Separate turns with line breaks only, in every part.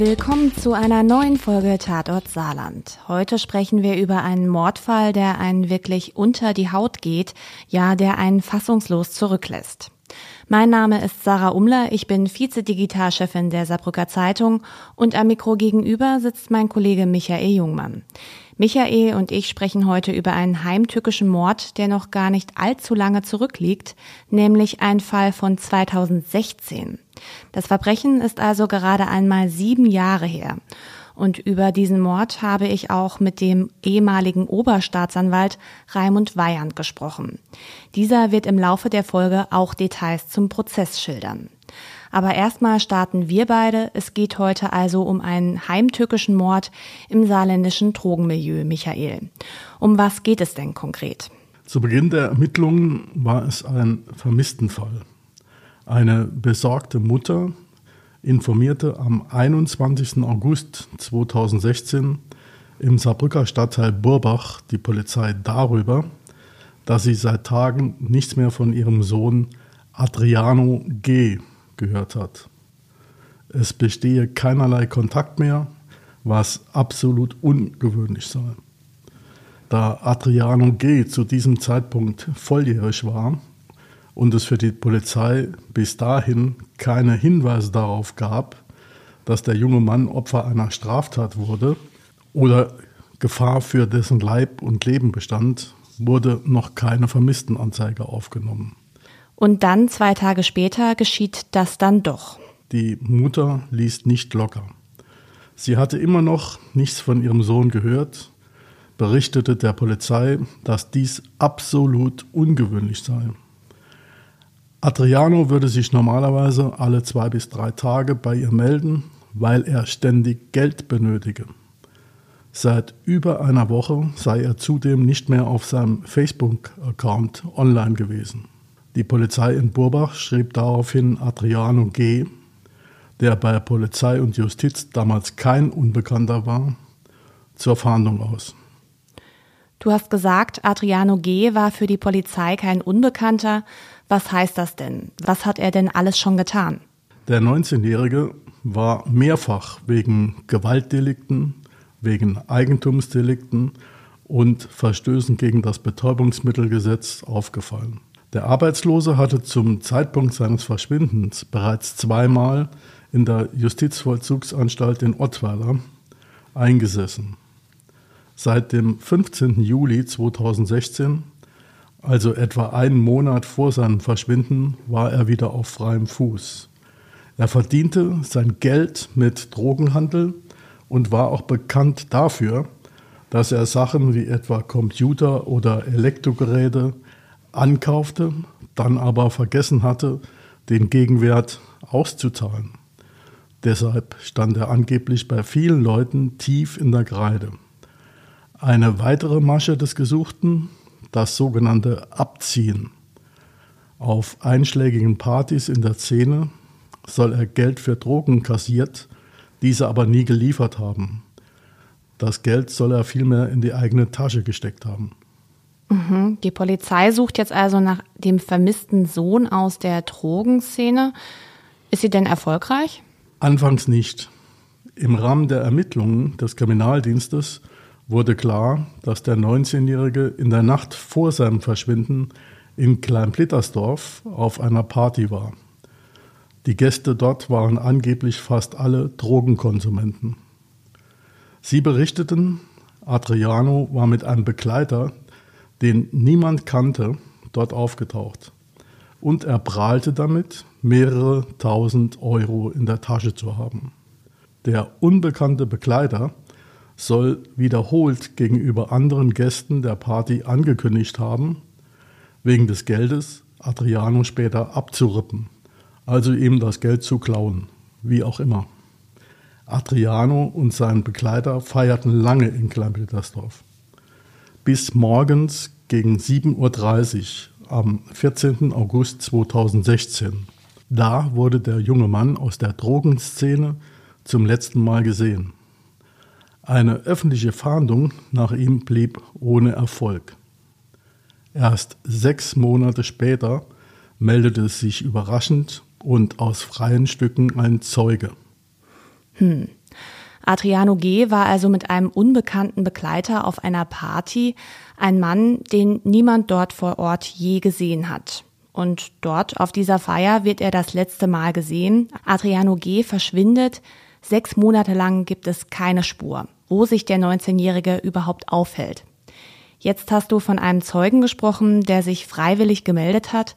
Willkommen zu einer neuen Folge Tatort Saarland. Heute sprechen wir über einen Mordfall, der einen wirklich unter die Haut geht, ja, der einen fassungslos zurücklässt. Mein Name ist Sarah Umler, ich bin Vize-Digitalchefin der Saarbrücker Zeitung und am Mikro gegenüber sitzt mein Kollege Michael Jungmann. Michael und ich sprechen heute über einen heimtückischen Mord, der noch gar nicht allzu lange zurückliegt, nämlich ein Fall von 2016. Das Verbrechen ist also gerade einmal sieben Jahre her. Und über diesen Mord habe ich auch mit dem ehemaligen Oberstaatsanwalt Raimund Weyand gesprochen. Dieser wird im Laufe der Folge auch Details zum Prozess schildern. Aber erstmal starten wir beide. Es geht heute also um einen heimtückischen Mord im saarländischen Drogenmilieu, Michael. Um was geht es denn konkret?
Zu Beginn der Ermittlungen war es ein Vermisstenfall. Eine besorgte Mutter informierte am 21. August 2016 im Saarbrücker Stadtteil Burbach die Polizei darüber, dass sie seit Tagen nichts mehr von ihrem Sohn Adriano G gehört hat. Es bestehe keinerlei Kontakt mehr, was absolut ungewöhnlich sei. Da Adriano G. zu diesem Zeitpunkt volljährig war und es für die Polizei bis dahin keine Hinweise darauf gab, dass der junge Mann Opfer einer Straftat wurde oder Gefahr für dessen Leib und Leben bestand, wurde noch keine Vermisstenanzeige aufgenommen.
Und dann, zwei Tage später, geschieht das dann doch.
Die Mutter ließ nicht locker. Sie hatte immer noch nichts von ihrem Sohn gehört, berichtete der Polizei, dass dies absolut ungewöhnlich sei. Adriano würde sich normalerweise alle zwei bis drei Tage bei ihr melden, weil er ständig Geld benötige. Seit über einer Woche sei er zudem nicht mehr auf seinem Facebook-Account online gewesen. Die Polizei in Burbach schrieb daraufhin Adriano G., der bei Polizei und Justiz damals kein Unbekannter war, zur Fahndung aus.
Du hast gesagt, Adriano G. war für die Polizei kein Unbekannter. Was heißt das denn? Was hat er denn alles schon getan?
Der 19-Jährige war mehrfach wegen Gewaltdelikten, wegen Eigentumsdelikten und Verstößen gegen das Betäubungsmittelgesetz aufgefallen. Der Arbeitslose hatte zum Zeitpunkt seines Verschwindens bereits zweimal in der Justizvollzugsanstalt in Ottweiler eingesessen. Seit dem 15. Juli 2016, also etwa einen Monat vor seinem Verschwinden, war er wieder auf freiem Fuß. Er verdiente sein Geld mit Drogenhandel und war auch bekannt dafür, dass er Sachen wie etwa Computer oder Elektrogeräte ankaufte, dann aber vergessen hatte, den Gegenwert auszuzahlen. Deshalb stand er angeblich bei vielen Leuten tief in der Kreide. Eine weitere Masche des Gesuchten, das sogenannte Abziehen. Auf einschlägigen Partys in der Szene soll er Geld für Drogen kassiert, diese aber nie geliefert haben. Das Geld soll er vielmehr in die eigene Tasche gesteckt haben.
Mhm. Die Polizei sucht jetzt also nach dem vermissten Sohn aus der Drogenszene. Ist sie denn erfolgreich?
Anfangs nicht. Im Rahmen der Ermittlungen des Kriminaldienstes wurde klar, dass der 19-Jährige in der Nacht vor seinem Verschwinden in Kleinplittersdorf auf einer Party war. Die Gäste dort waren angeblich fast alle Drogenkonsumenten. Sie berichteten, Adriano war mit einem Begleiter den niemand kannte, dort aufgetaucht. Und er prahlte damit, mehrere tausend Euro in der Tasche zu haben. Der unbekannte Begleiter soll wiederholt gegenüber anderen Gästen der Party angekündigt haben, wegen des Geldes Adriano später abzurippen, also ihm das Geld zu klauen, wie auch immer. Adriano und sein Begleiter feierten lange in Kleinpetersdorf bis morgens gegen 7.30 Uhr am 14. August 2016. Da wurde der junge Mann aus der Drogenszene zum letzten Mal gesehen. Eine öffentliche Fahndung nach ihm blieb ohne Erfolg. Erst sechs Monate später meldete sich überraschend und aus freien Stücken ein Zeuge.
Hm. Adriano G. war also mit einem unbekannten Begleiter auf einer Party, ein Mann, den niemand dort vor Ort je gesehen hat. Und dort auf dieser Feier wird er das letzte Mal gesehen. Adriano G. verschwindet. Sechs Monate lang gibt es keine Spur, wo sich der 19-Jährige überhaupt aufhält. Jetzt hast du von einem Zeugen gesprochen, der sich freiwillig gemeldet hat.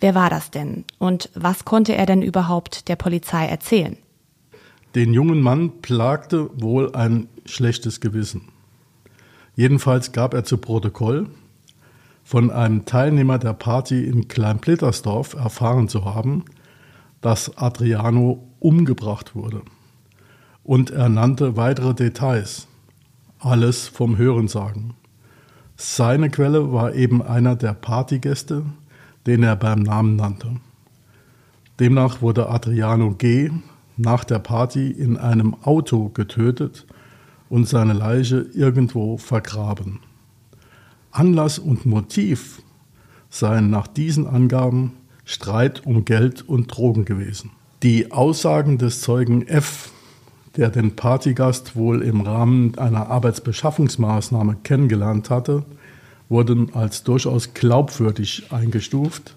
Wer war das denn? Und was konnte er denn überhaupt der Polizei erzählen?
Den jungen Mann plagte wohl ein schlechtes Gewissen. Jedenfalls gab er zu Protokoll, von einem Teilnehmer der Party in Kleinplittersdorf erfahren zu haben, dass Adriano umgebracht wurde. Und er nannte weitere Details, alles vom Hörensagen. Seine Quelle war eben einer der Partygäste, den er beim Namen nannte. Demnach wurde Adriano G nach der Party in einem Auto getötet und seine Leiche irgendwo vergraben. Anlass und Motiv seien nach diesen Angaben Streit um Geld und Drogen gewesen. Die Aussagen des Zeugen F, der den Partygast wohl im Rahmen einer Arbeitsbeschaffungsmaßnahme kennengelernt hatte, wurden als durchaus glaubwürdig eingestuft.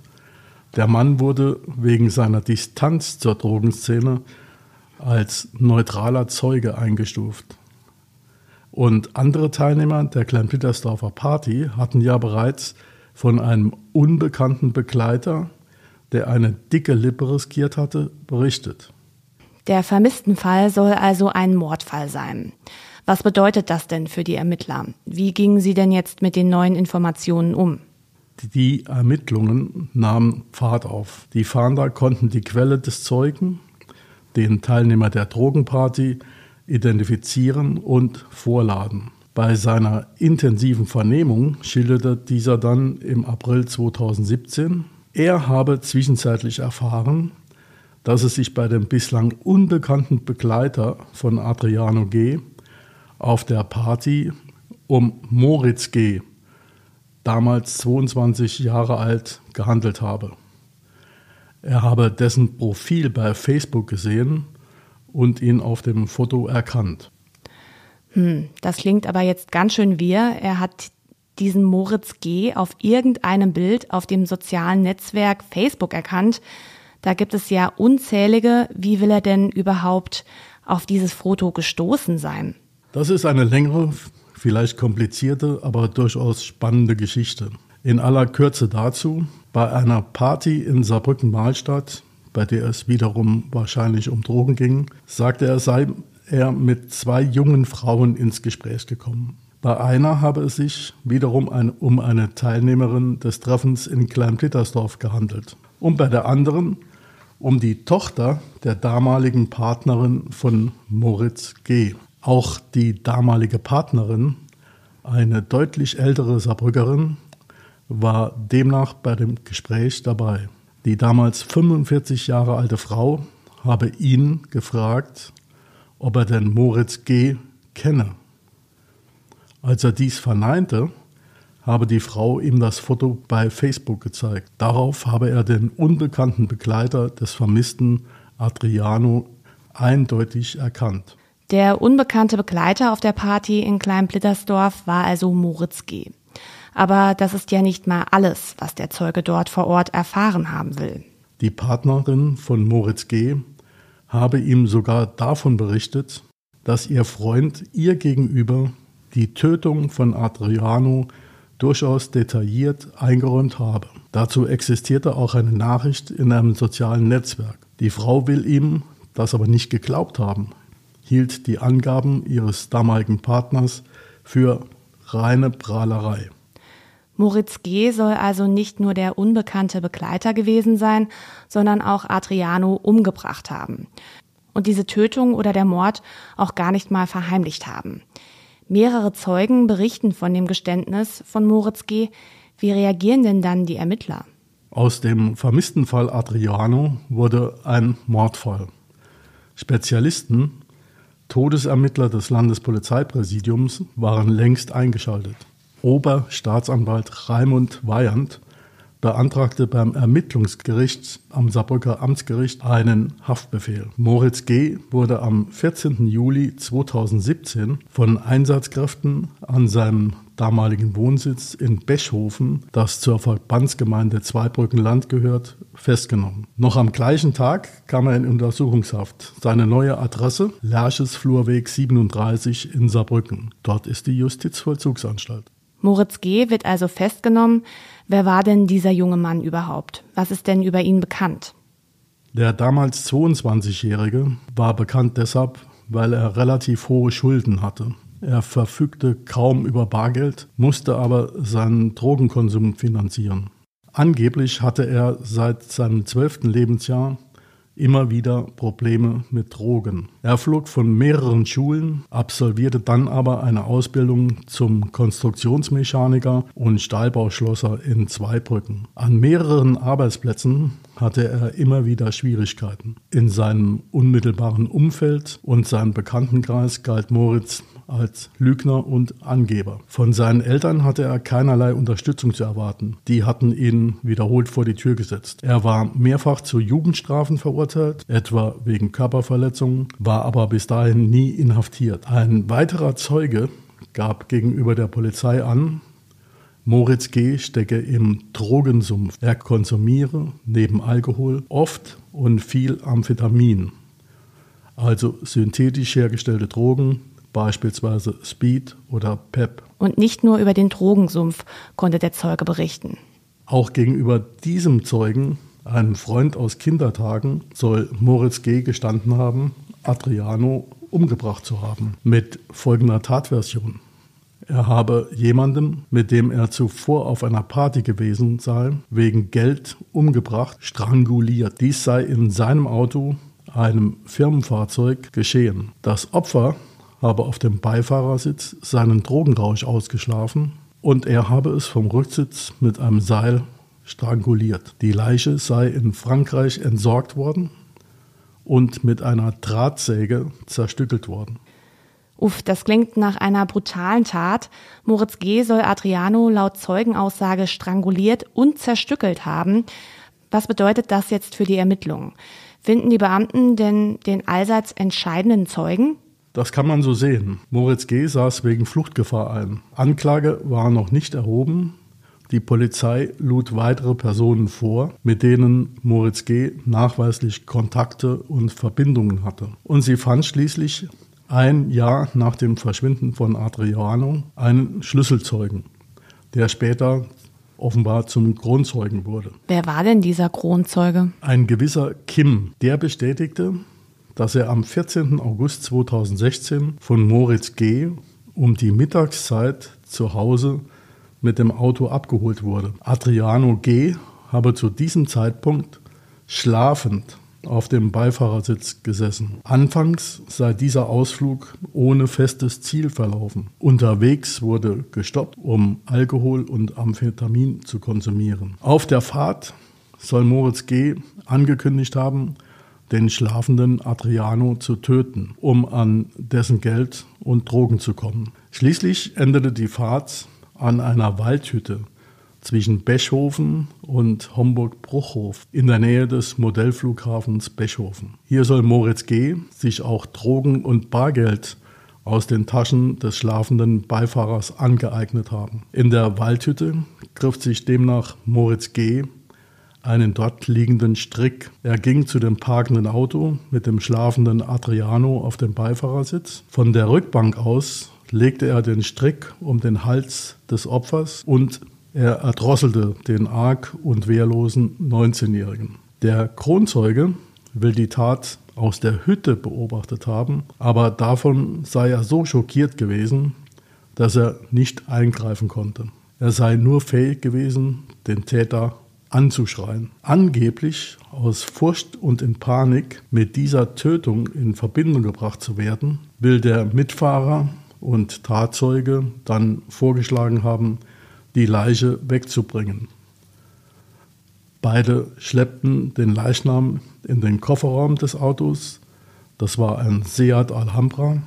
Der Mann wurde wegen seiner Distanz zur Drogenszene als neutraler Zeuge eingestuft. Und andere Teilnehmer der Kleinpittersdorfer Party hatten ja bereits von einem unbekannten Begleiter, der eine dicke Lippe riskiert hatte, berichtet.
Der Vermisstenfall soll also ein Mordfall sein. Was bedeutet das denn für die Ermittler? Wie gingen sie denn jetzt mit den neuen Informationen um?
Die Ermittlungen nahmen Fahrt auf. Die Fahnder konnten die Quelle des Zeugen den Teilnehmer der Drogenparty identifizieren und vorladen. Bei seiner intensiven Vernehmung schilderte dieser dann im April 2017, er habe zwischenzeitlich erfahren, dass es sich bei dem bislang unbekannten Begleiter von Adriano G. auf der Party um Moritz G., damals 22 Jahre alt, gehandelt habe. Er habe dessen Profil bei Facebook gesehen und ihn auf dem Foto erkannt.
Hm, das klingt aber jetzt ganz schön wir. Er hat diesen Moritz G. auf irgendeinem Bild auf dem sozialen Netzwerk Facebook erkannt. Da gibt es ja unzählige. Wie will er denn überhaupt auf dieses Foto gestoßen sein?
Das ist eine längere, vielleicht komplizierte, aber durchaus spannende Geschichte. In aller Kürze dazu, bei einer Party in Saarbrücken-Mahlstadt, bei der es wiederum wahrscheinlich um Drogen ging, sagte er, sei er mit zwei jungen Frauen ins Gespräch gekommen. Bei einer habe es sich wiederum ein, um eine Teilnehmerin des Treffens in Kleinplittersdorf gehandelt. Und bei der anderen um die Tochter der damaligen Partnerin von Moritz G. Auch die damalige Partnerin, eine deutlich ältere Saarbrückerin, war demnach bei dem Gespräch dabei. Die damals 45 Jahre alte Frau habe ihn gefragt, ob er denn Moritz G. kenne. Als er dies verneinte, habe die Frau ihm das Foto bei Facebook gezeigt. Darauf habe er den unbekannten Begleiter des vermissten Adriano eindeutig erkannt.
Der unbekannte Begleiter auf der Party in Kleinblittersdorf war also Moritz G. Aber das ist ja nicht mal alles, was der Zeuge dort vor Ort erfahren haben will.
Die Partnerin von Moritz G. habe ihm sogar davon berichtet, dass ihr Freund ihr gegenüber die Tötung von Adriano durchaus detailliert eingeräumt habe. Dazu existierte auch eine Nachricht in einem sozialen Netzwerk. Die Frau will ihm das aber nicht geglaubt haben, hielt die Angaben ihres damaligen Partners für reine Prahlerei.
Moritz G. soll also nicht nur der unbekannte Begleiter gewesen sein, sondern auch Adriano umgebracht haben. Und diese Tötung oder der Mord auch gar nicht mal verheimlicht haben. Mehrere Zeugen berichten von dem Geständnis von Moritz G. Wie reagieren denn dann die Ermittler?
Aus dem vermissten Fall Adriano wurde ein Mordfall. Spezialisten, Todesermittler des Landespolizeipräsidiums waren längst eingeschaltet. Oberstaatsanwalt Raimund Weyand beantragte beim Ermittlungsgericht am Saarbrücker Amtsgericht einen Haftbefehl. Moritz G. wurde am 14. Juli 2017 von Einsatzkräften an seinem damaligen Wohnsitz in Beschhofen, das zur Verbandsgemeinde Zweibrückenland gehört, festgenommen. Noch am gleichen Tag kam er in Untersuchungshaft. Seine neue Adresse Lerches Flurweg 37 in Saarbrücken. Dort ist die Justizvollzugsanstalt.
Moritz G. wird also festgenommen. Wer war denn dieser junge Mann überhaupt? Was ist denn über ihn bekannt?
Der damals 22-Jährige war bekannt deshalb, weil er relativ hohe Schulden hatte. Er verfügte kaum über Bargeld, musste aber seinen Drogenkonsum finanzieren. Angeblich hatte er seit seinem zwölften Lebensjahr immer wieder Probleme mit Drogen. Er flog von mehreren Schulen, absolvierte dann aber eine Ausbildung zum Konstruktionsmechaniker und Stahlbauschlosser in Zweibrücken. An mehreren Arbeitsplätzen hatte er immer wieder Schwierigkeiten. In seinem unmittelbaren Umfeld und seinem Bekanntenkreis galt Moritz als Lügner und Angeber. Von seinen Eltern hatte er keinerlei Unterstützung zu erwarten. Die hatten ihn wiederholt vor die Tür gesetzt. Er war mehrfach zu Jugendstrafen verurteilt, etwa wegen Körperverletzungen, war aber bis dahin nie inhaftiert. Ein weiterer Zeuge gab gegenüber der Polizei an, Moritz G. stecke im Drogensumpf. Er konsumiere neben Alkohol oft und viel Amphetamin, also synthetisch hergestellte Drogen, beispielsweise Speed oder PEP.
Und nicht nur über den Drogensumpf konnte der Zeuge berichten.
Auch gegenüber diesem Zeugen, einem Freund aus Kindertagen, soll Moritz G. gestanden haben, Adriano umgebracht zu haben. Mit folgender Tatversion. Er habe jemanden, mit dem er zuvor auf einer Party gewesen sei, wegen Geld umgebracht, stranguliert. Dies sei in seinem Auto, einem Firmenfahrzeug, geschehen. Das Opfer habe auf dem Beifahrersitz seinen Drogenrausch ausgeschlafen und er habe es vom Rücksitz mit einem Seil stranguliert. Die Leiche sei in Frankreich entsorgt worden und mit einer Drahtsäge zerstückelt worden.
Uff, das klingt nach einer brutalen Tat. Moritz G. soll Adriano laut Zeugenaussage stranguliert und zerstückelt haben. Was bedeutet das jetzt für die Ermittlungen? Finden die Beamten denn den allseits entscheidenden Zeugen?
Das kann man so sehen. Moritz G. saß wegen Fluchtgefahr ein. Anklage war noch nicht erhoben. Die Polizei lud weitere Personen vor, mit denen Moritz G. nachweislich Kontakte und Verbindungen hatte. Und sie fand schließlich ein Jahr nach dem Verschwinden von Adriano einen Schlüsselzeugen, der später offenbar zum Kronzeugen wurde.
Wer war denn dieser Kronzeuge?
Ein gewisser Kim, der bestätigte, dass er am 14. August 2016 von Moritz G. um die Mittagszeit zu Hause mit dem Auto abgeholt wurde. Adriano G. habe zu diesem Zeitpunkt schlafend auf dem Beifahrersitz gesessen. Anfangs sei dieser Ausflug ohne festes Ziel verlaufen. Unterwegs wurde gestoppt, um Alkohol und Amphetamin zu konsumieren. Auf der Fahrt soll Moritz G. angekündigt haben, den schlafenden Adriano zu töten, um an dessen Geld und Drogen zu kommen. Schließlich endete die Fahrt an einer Waldhütte zwischen Beschhofen und Homburg-Bruchhof in der Nähe des Modellflughafens Beschhofen. Hier soll Moritz G. sich auch Drogen und Bargeld aus den Taschen des schlafenden Beifahrers angeeignet haben. In der Waldhütte griff sich demnach Moritz G einen dort liegenden Strick. Er ging zu dem parkenden Auto mit dem schlafenden Adriano auf dem Beifahrersitz. Von der Rückbank aus legte er den Strick um den Hals des Opfers und er erdrosselte den arg und wehrlosen 19-Jährigen. Der Kronzeuge will die Tat aus der Hütte beobachtet haben, aber davon sei er so schockiert gewesen, dass er nicht eingreifen konnte. Er sei nur fähig gewesen, den Täter anzuschreien. Angeblich aus Furcht und in Panik mit dieser Tötung in Verbindung gebracht zu werden, will der Mitfahrer und Tatzeuge dann vorgeschlagen haben, die Leiche wegzubringen. Beide schleppten den Leichnam in den Kofferraum des Autos. Das war ein Seat Alhambra.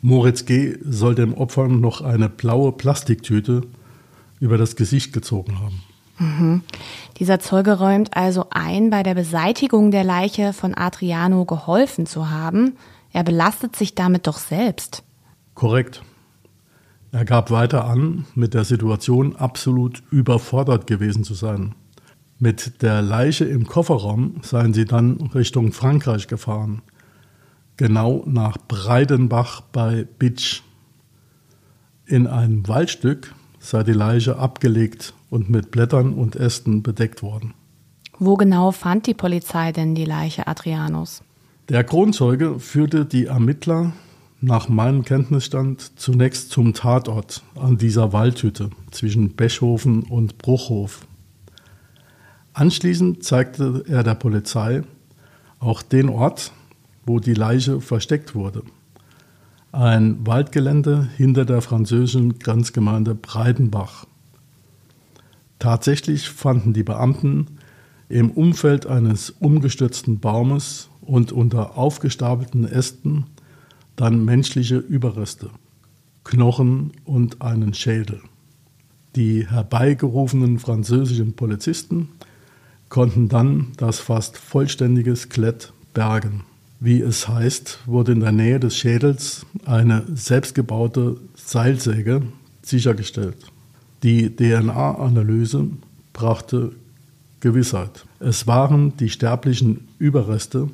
Moritz G. soll dem Opfer noch eine blaue Plastiktüte über das Gesicht gezogen haben.
Mhm. Dieser Zeuge räumt also ein, bei der Beseitigung der Leiche von Adriano geholfen zu haben. Er belastet sich damit doch selbst.
Korrekt. Er gab weiter an, mit der Situation absolut überfordert gewesen zu sein. Mit der Leiche im Kofferraum seien sie dann Richtung Frankreich gefahren, genau nach Breidenbach bei Bitsch. In einem Waldstück sei die Leiche abgelegt und mit Blättern und Ästen bedeckt worden.
Wo genau fand die Polizei denn die Leiche Adrianus?
Der Kronzeuge führte die Ermittler nach meinem Kenntnisstand zunächst zum Tatort an dieser Waldhütte zwischen Bechhofen und Bruchhof. Anschließend zeigte er der Polizei auch den Ort, wo die Leiche versteckt wurde. Ein Waldgelände hinter der französischen Grenzgemeinde Breidenbach. Tatsächlich fanden die Beamten im Umfeld eines umgestürzten Baumes und unter aufgestapelten Ästen dann menschliche Überreste, Knochen und einen Schädel. Die herbeigerufenen französischen Polizisten konnten dann das fast vollständige Skelett bergen. Wie es heißt, wurde in der Nähe des Schädels eine selbstgebaute Seilsäge sichergestellt. Die DNA-Analyse brachte Gewissheit. Es waren die sterblichen Überreste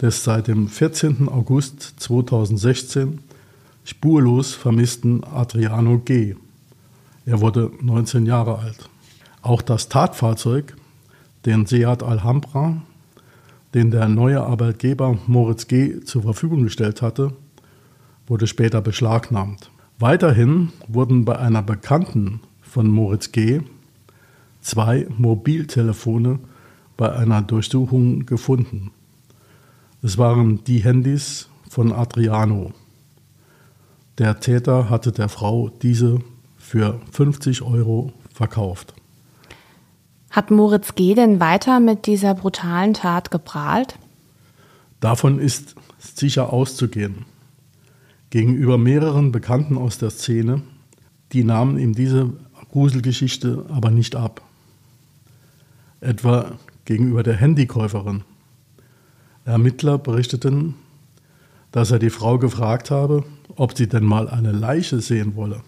des seit dem 14. August 2016 spurlos vermissten Adriano G. Er wurde 19 Jahre alt. Auch das Tatfahrzeug, den Seat Alhambra, den der neue Arbeitgeber Moritz G. zur Verfügung gestellt hatte, wurde später beschlagnahmt. Weiterhin wurden bei einer Bekannten von Moritz G. zwei Mobiltelefone bei einer Durchsuchung gefunden. Es waren die Handys von Adriano. Der Täter hatte der Frau diese für 50 Euro verkauft.
Hat Moritz G. denn weiter mit dieser brutalen Tat geprahlt?
Davon ist sicher auszugehen. Gegenüber mehreren Bekannten aus der Szene, die nahmen ihm diese Gruselgeschichte aber nicht ab. Etwa gegenüber der Handykäuferin. Ermittler berichteten, dass er die Frau gefragt habe, ob sie denn mal eine Leiche sehen wolle.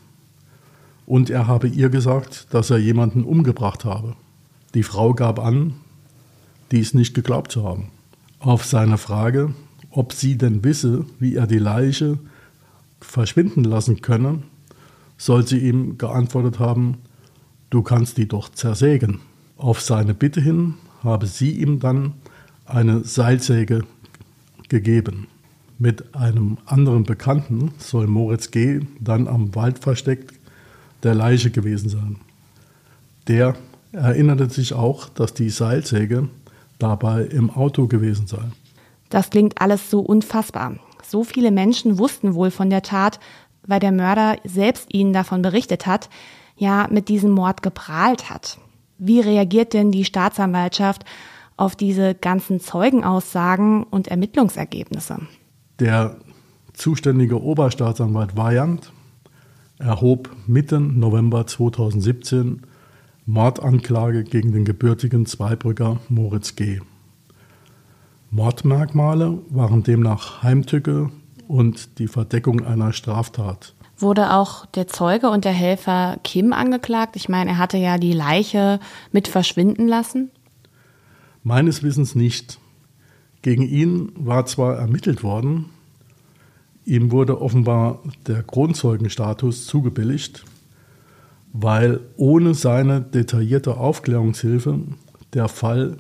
Und er habe ihr gesagt, dass er jemanden umgebracht habe. Die Frau gab an, dies nicht geglaubt zu haben. Auf seine Frage, ob sie denn wisse, wie er die Leiche verschwinden lassen könne, soll sie ihm geantwortet haben, du kannst die doch zersägen. Auf seine Bitte hin habe sie ihm dann eine Seilsäge gegeben. Mit einem anderen Bekannten soll Moritz G. dann am Waldversteck der Leiche gewesen sein. Der erinnerte sich auch, dass die Seilsäge dabei im Auto gewesen sei.
Das klingt alles so unfassbar. So viele Menschen wussten wohl von der Tat, weil der Mörder selbst ihnen davon berichtet hat, ja mit diesem Mord geprahlt hat. Wie reagiert denn die Staatsanwaltschaft auf diese ganzen Zeugenaussagen und Ermittlungsergebnisse?
Der zuständige Oberstaatsanwalt Weyand erhob Mitte November 2017 Mordanklage gegen den gebürtigen Zweibrücker Moritz G. Mordmerkmale waren demnach Heimtücke und die Verdeckung einer Straftat.
Wurde auch der Zeuge und der Helfer Kim angeklagt? Ich meine, er hatte ja die Leiche mit verschwinden lassen.
Meines Wissens nicht. Gegen ihn war zwar ermittelt worden, ihm wurde offenbar der Kronzeugenstatus zugebilligt, weil ohne seine detaillierte Aufklärungshilfe der Fall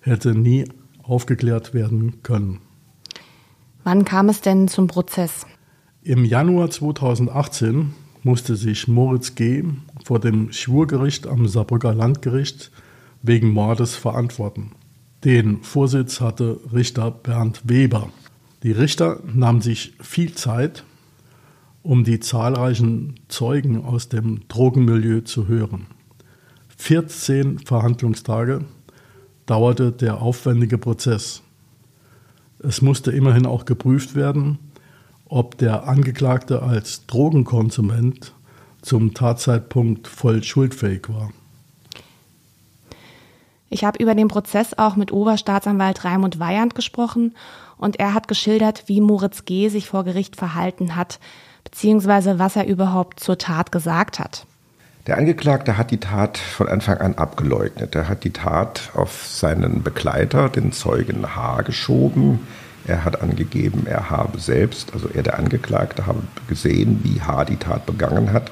hätte nie aufgeklärt werden können.
Wann kam es denn zum Prozess?
Im Januar 2018 musste sich Moritz G. vor dem Schwurgericht am Saarbrücker Landgericht wegen Mordes verantworten. Den Vorsitz hatte Richter Bernd Weber. Die Richter nahmen sich viel Zeit, um die zahlreichen Zeugen aus dem Drogenmilieu zu hören. 14 Verhandlungstage dauerte der aufwendige Prozess. Es musste immerhin auch geprüft werden, ob der Angeklagte als Drogenkonsument zum Tatzeitpunkt voll schuldfähig war.
Ich habe über den Prozess auch mit Oberstaatsanwalt Raimund Weyand gesprochen und er hat geschildert, wie Moritz G. sich vor Gericht verhalten hat, beziehungsweise was er überhaupt zur Tat gesagt hat.
Der Angeklagte hat die Tat von Anfang an abgeleugnet. Er hat die Tat auf seinen Begleiter, den Zeugen H., geschoben. Er hat angegeben, er habe selbst, also er der Angeklagte, habe gesehen, wie H. die Tat begangen hat.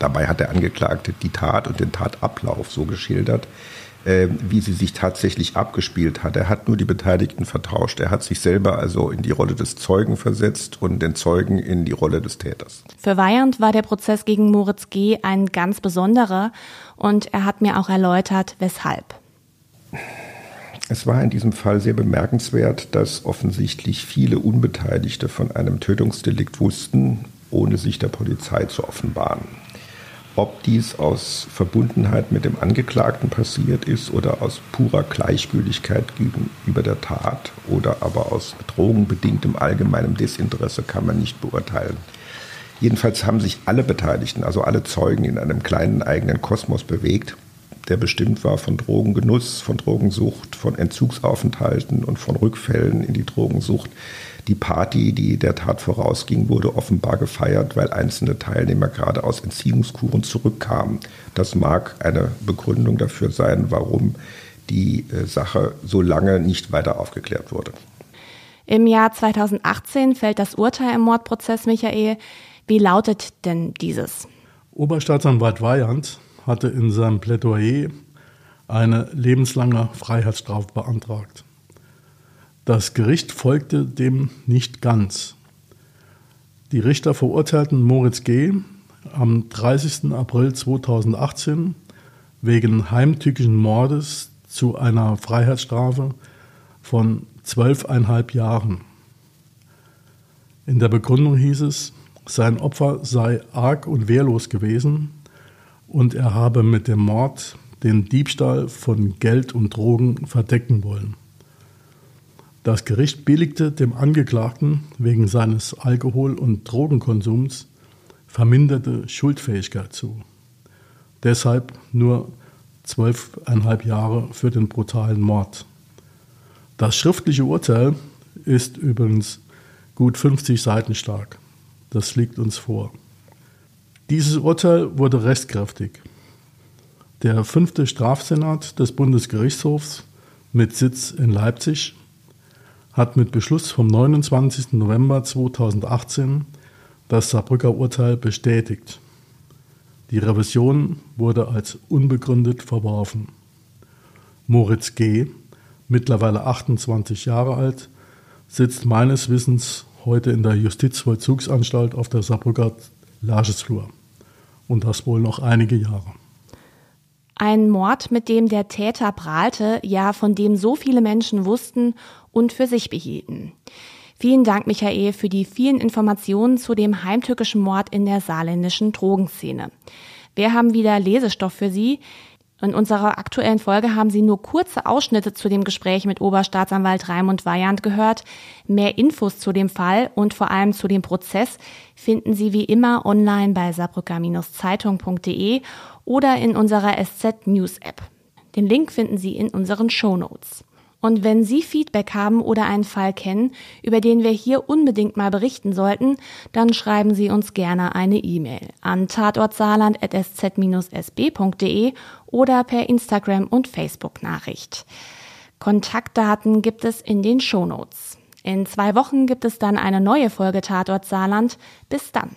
Dabei hat der Angeklagte die Tat und den Tatablauf so geschildert, wie sie sich tatsächlich abgespielt hat. Er hat nur die Beteiligten vertauscht. Er hat sich selber also in die Rolle des Zeugen versetzt und den Zeugen in die Rolle des Täters.
Für Weyand war der Prozess gegen Moritz G. ein ganz besonderer und er hat mir auch erläutert, weshalb.
Es war in diesem Fall sehr bemerkenswert, dass offensichtlich viele Unbeteiligte von einem Tötungsdelikt wussten, ohne sich der Polizei zu offenbaren. Ob dies aus Verbundenheit mit dem Angeklagten passiert ist oder aus purer Gleichgültigkeit gegenüber der Tat oder aber aus drogenbedingtem allgemeinem Desinteresse kann man nicht beurteilen. Jedenfalls haben sich alle Beteiligten, also alle Zeugen, in einem kleinen eigenen Kosmos bewegt, der bestimmt war von Drogengenuss, von Drogensucht, von Entzugsaufenthalten und von Rückfällen in die Drogensucht. Die Party, die der Tat vorausging, wurde offenbar gefeiert, weil einzelne Teilnehmer gerade aus Entziehungskuren zurückkamen. Das mag eine Begründung dafür sein, warum die äh, Sache so lange nicht weiter aufgeklärt wurde.
Im Jahr 2018 fällt das Urteil im Mordprozess Michael. Wie lautet denn dieses?
Oberstaatsanwalt Weyand hatte in seinem Plädoyer eine lebenslange Freiheitsstrafe beantragt. Das Gericht folgte dem nicht ganz. Die Richter verurteilten Moritz G. am 30. April 2018 wegen heimtückischen Mordes zu einer Freiheitsstrafe von zwölfeinhalb Jahren. In der Begründung hieß es, sein Opfer sei arg und wehrlos gewesen und er habe mit dem Mord den Diebstahl von Geld und Drogen verdecken wollen. Das Gericht billigte dem Angeklagten wegen seines Alkohol- und Drogenkonsums verminderte Schuldfähigkeit zu. Deshalb nur zwölfeinhalb Jahre für den brutalen Mord. Das schriftliche Urteil ist übrigens gut 50 Seiten stark. Das liegt uns vor. Dieses Urteil wurde rechtskräftig. Der fünfte Strafsenat des Bundesgerichtshofs mit Sitz in Leipzig hat mit Beschluss vom 29. November 2018 das Saarbrücker Urteil bestätigt. Die Revision wurde als unbegründet verworfen. Moritz G., mittlerweile 28 Jahre alt, sitzt meines Wissens heute in der Justizvollzugsanstalt auf der Saarbrücker Lagesflur. Und das wohl noch einige Jahre.
Ein Mord, mit dem der Täter prahlte, ja von dem so viele Menschen wussten und für sich behielten. Vielen Dank, Michael, für die vielen Informationen zu dem heimtückischen Mord in der saarländischen Drogenszene. Wir haben wieder Lesestoff für Sie. In unserer aktuellen Folge haben Sie nur kurze Ausschnitte zu dem Gespräch mit Oberstaatsanwalt Raimund Weyand gehört. Mehr Infos zu dem Fall und vor allem zu dem Prozess finden Sie wie immer online bei saarbrücker-zeitung.de oder in unserer SZ News App. Den Link finden Sie in unseren Show Notes. Und wenn Sie Feedback haben oder einen Fall kennen, über den wir hier unbedingt mal berichten sollten, dann schreiben Sie uns gerne eine E-Mail an tatortsaarland.sz-sb.de oder per Instagram und Facebook Nachricht. Kontaktdaten gibt es in den Shownotes. In zwei Wochen gibt es dann eine neue Folge Tatort Saarland. Bis dann.